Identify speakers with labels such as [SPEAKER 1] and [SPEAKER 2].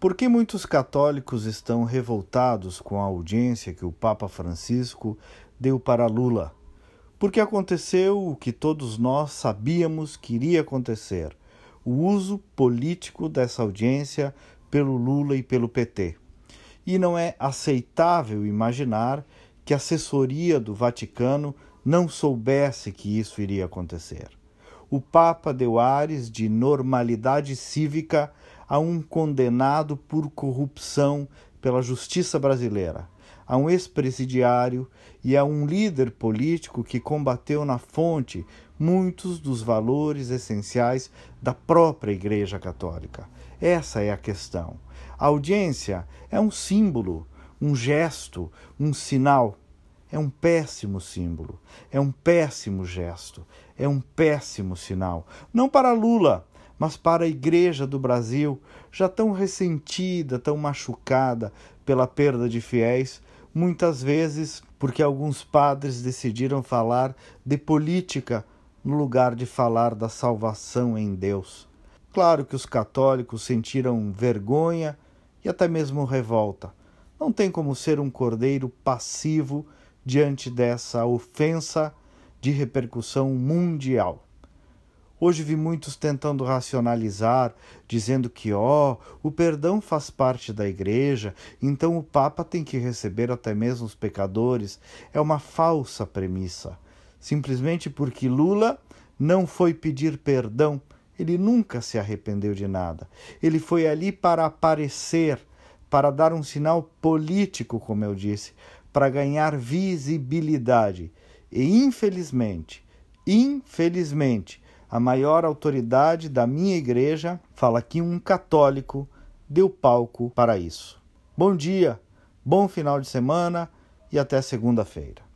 [SPEAKER 1] Por que muitos católicos estão revoltados com a audiência que o Papa Francisco deu para Lula? Porque aconteceu o que todos nós sabíamos que iria acontecer: o uso político dessa audiência pelo Lula e pelo PT. E não é aceitável imaginar que a assessoria do Vaticano não soubesse que isso iria acontecer. O Papa deu ares de normalidade cívica a um condenado por corrupção pela justiça brasileira, a um ex-presidiário e a um líder político que combateu na fonte muitos dos valores essenciais da própria Igreja Católica. Essa é a questão. A audiência é um símbolo, um gesto, um sinal. É um péssimo símbolo, é um péssimo gesto, é um péssimo sinal. Não para Lula, mas para a Igreja do Brasil, já tão ressentida, tão machucada pela perda de fiéis, muitas vezes porque alguns padres decidiram falar de política no lugar de falar da salvação em Deus. Claro que os católicos sentiram vergonha e até mesmo revolta. Não tem como ser um cordeiro passivo diante dessa ofensa de repercussão mundial. Hoje vi muitos tentando racionalizar, dizendo que, ó, oh, o perdão faz parte da igreja, então o Papa tem que receber até mesmo os pecadores. É uma falsa premissa. Simplesmente porque Lula não foi pedir perdão, ele nunca se arrependeu de nada. Ele foi ali para aparecer, para dar um sinal político, como eu disse, para ganhar visibilidade. E infelizmente, infelizmente, a maior autoridade da minha igreja fala que um católico deu palco para isso. Bom dia, bom final de semana e até segunda-feira.